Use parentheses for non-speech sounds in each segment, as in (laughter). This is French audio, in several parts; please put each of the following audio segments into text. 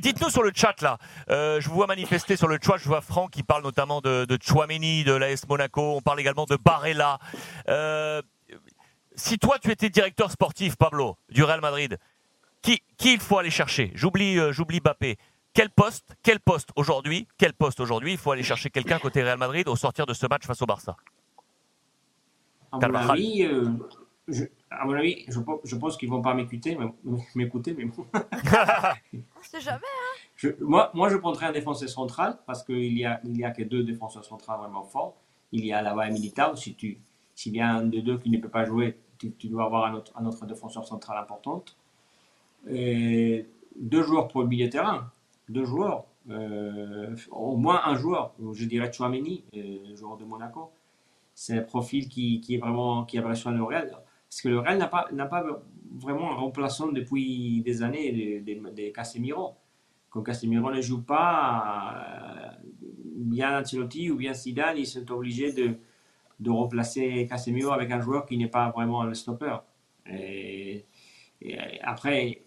dites-nous sur le chat là, euh, je vous vois manifester sur le chat, je vois Franck qui parle notamment de, de Chouameni, de l'AS Monaco, on parle également de Barella. Euh, si toi tu étais directeur sportif, Pablo, du Real Madrid, qui, qui il faut aller chercher? J'oublie euh, j'oublie Bappé. Quel poste, quel poste aujourd'hui, quel poste aujourd'hui il faut aller chercher quelqu'un côté Real Madrid au sortir de ce match face au Barça? À mon Carvajal. avis, je, à mon avis, je, pense- je pense qu'ils vont pas m'écouter, mais- (laughs) m'écouter, mais bon. (laughs) On sait jamais. Je- moi, moi, je prendrais un défenseur central parce qu'il y a, il y a que deux défenseurs centraux vraiment forts. Il y a Lava et Militao. Si tu, s'il y a un des deux qui ne peut pas jouer, tu, tu dois avoir un autre, un autre défenseur central important. Et deux joueurs pour le milieu de terrain. Deux joueurs. Euh, au moins un joueur. Je dirais Chouameni, euh, joueur de Monaco. C'est un profil qui, qui est vraiment qui a besoin le Real. Parce que le Real n'a pas, vraiment un remplaçant depuis des années de, Casemiro quand Casemiro ne joue pas, euh, bien Ancelotti ou bien Zidane, ils sont obligés de, remplacer Casemiro avec un joueur qui n'est pas vraiment le stopper. Et après,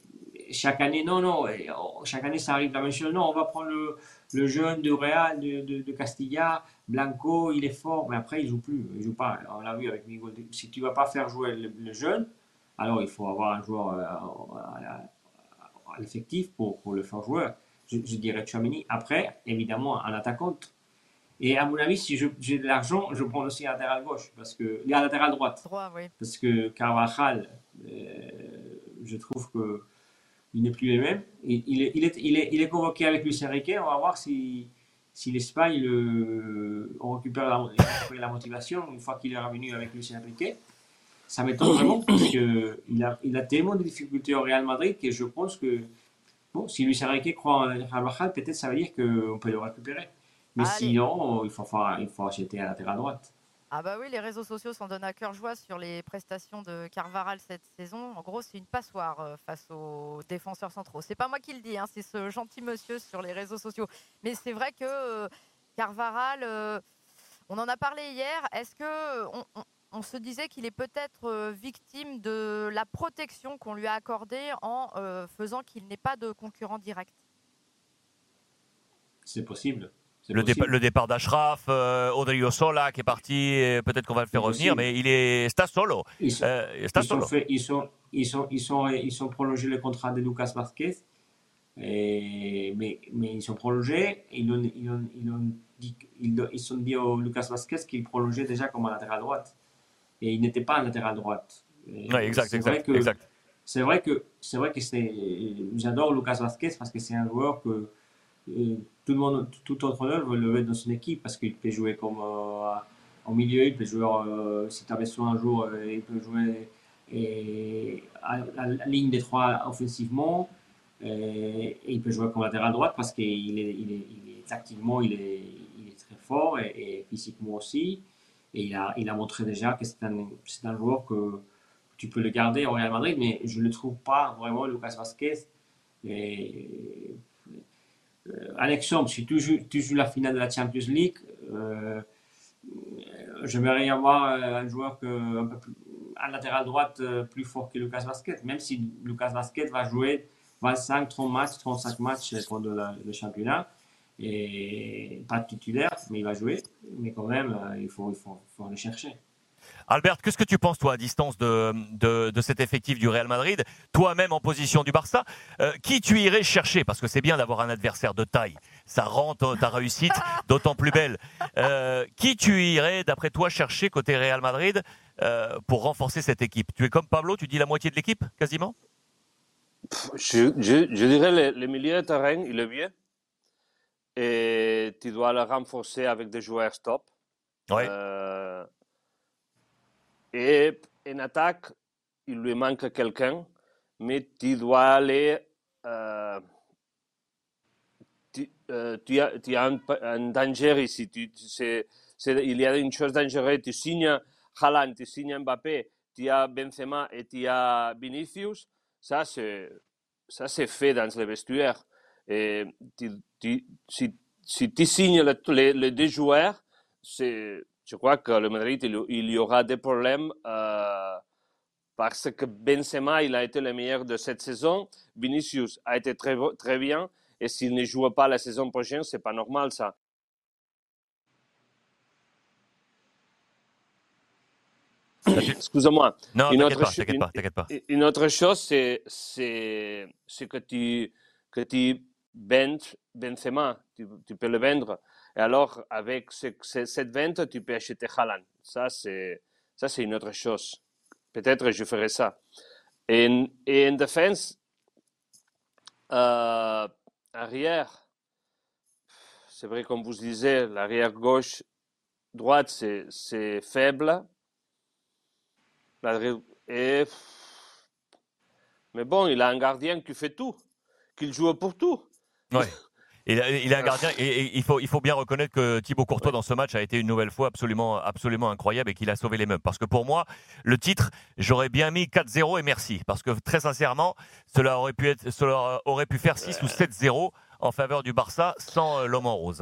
chaque année, non, non, oh, chaque année ça arrive la même chose. Non, on va prendre le, le jeune de Real, de, de, de Castilla, Blanco, il est fort, mais après il joue plus, il joue pas. On l'a vu avec Miguel. Si tu vas pas faire jouer le, le jeune, alors il faut avoir un joueur euh, à- à l'effectif pour, pour le faire jouer. Je, je dirais Chouameni. Après, évidemment, un attaquant. Et à mon avis, si j'ai de l'argent, je prends aussi un latéral gauche, parce que, un latéral droite. Droit, oui. Parce que Carvajal, euh, je trouve que il n'est plus le même. Il, il est, il, est, il, est, il est convoqué avec Luis Enrique. On va voir si, si l'Espagne le, on récupère la, motivation une fois qu'il est revenu avec Luis Enrique. Ça m'étonne vraiment parce qu'il a, il a tellement de difficultés au Real Madrid que je pense que bon, si Luis Enrique croit en Carvajal, peut-être ça veut dire qu'on peut le récupérer. Mais Allez. sinon, il faut, faire- il faut acheter un latéral droite. Ah bah oui, les réseaux sociaux s'en donnent à cœur joie sur les prestations de Carvaral cette saison. En gros, c'est une passoire euh, face aux défenseurs centraux. C'est pas moi qui le dis, hein, c'est ce gentil monsieur sur les réseaux sociaux. Mais c'est vrai que euh, Carvaral, euh, on en a parlé hier. Est-ce que on, se disait qu'il est peut-être victime de la protection qu'on lui a accordée en faisant qu'il n'ait pas de concurrent direct? C'est possible. Le, possible. dépa- le départ d'Ashraf, euh, Odrio Sola qui est parti, peut-être qu'on va le faire revenir, mais il est está solo. Ils sont, Euh, está ils, sont solo. fait- ils, sont, ils, sont, ils, sont, ils sont prolongé le contrat de Lucas Vazquez, et, mais, mais ils sont prolongés. Ils ont, ils ont, ils ont dit, ils, ont- dit au Lucas Vazquez qu'il prolongeait déjà comme un latéral droite. Et il n'était pas un latéral droite. Ouais, exact, c'est vrai exact, que- exact. C'est vrai que c'est vrai que c'est j'adore Lucas Vazquez parce que c'est un joueur que euh, tout le monde tout entraîneur veut le mettre dans son équipe parce qu'il peut jouer comme euh, au milieu, il peut jouer euh, si tu as besoin un jour, euh, il peut jouer à, la ligne des trois offensivement et, il peut jouer comme latéral droite parce qu'il est, il est, il est tactiquement il est, très fort et, et physiquement aussi et il a, il a montré déjà que c'est un, c'est un joueur que tu peux le garder au Real Madrid, mais je ne le trouve pas vraiment, Lucas Vazquez. Un exemple, si tu joues, la finale de la Champions League, euh, j'aimerais avoir euh, un joueur que, un, peu plus, un latéral droite euh, plus fort que Lucas Vazquez, même si Lucas Vazquez va jouer 25, 30 matchs, 35 matchs pendant le championnat, et pas titulaire, mais il va jouer, mais quand même, euh, il faut, il faut, faut le chercher. Albert, qu'est-ce que tu penses, toi, à distance de, de, de cet effectif du Real Madrid, toi-même en position du Barça euh, Qui tu irais chercher? Parce que c'est bien d'avoir un adversaire de taille. Ça rend ta ta réussite (laughs) d'autant plus belle. Euh, qui tu irais, d'après toi, chercher côté Real Madrid euh, pour renforcer cette équipe? Tu es comme Pablo, tu dis la moitié de l'équipe, quasiment? Je, je, je dirais le, le milieu de terrain, il est bien. Et tu dois le renforcer avec des joueurs stop. Ouais. Et en attaque, il lui manque quelqu'un, mais tu dois aller. euh, tu, euh, tu as, un, danger ici. Il y a une chose dangereuse. Tu signes Haaland, tu signes Mbappé, tu as Benzema et tu as Vinicius. Ça, c'est, fait dans le vestiaire. Si, tu signes le- les, les deux joueurs, c'est, je crois que le Madrid, il, il y aura des problèmes euh, parce que Benzema, il a été le meilleur de cette saison. Vinicius a été très, très bien. Et s'il ne joue pas la saison prochaine, c'est pas normal ça. Excuse-moi. Non, Une t'inquiète autre pas, une- pas. Une autre chose, c'est, que tu, que tu Benzema, tu, tu peux le vendre. Et alors, avec ce- ce- cette vente, tu peux acheter Haaland. Ça, c'est, ça, c'est une autre chose. Peut-être je ferai ça. Et en, et en défense, euh, arrière, c'est vrai, comme vous disiez, l'arrière gauche, droite, c'est, faible. Et... Mais bon, il a un gardien qui fait tout, qui joue pour tout. Ouais. (laughs) Il a, il a un gardien et, et il, faut, il faut bien reconnaître que Thibaut Courtois Ouais. dans ce match a été une nouvelle fois absolument, absolument incroyable et qu'il a sauvé les meubles. Parce que pour moi, le titre, j'aurais bien mis 4-0 et merci. Parce que très sincèrement, cela aurait pu, être, cela aurait pu faire 6 ou 7-0 en faveur du Barça sans euh, l'homme en rose. hein.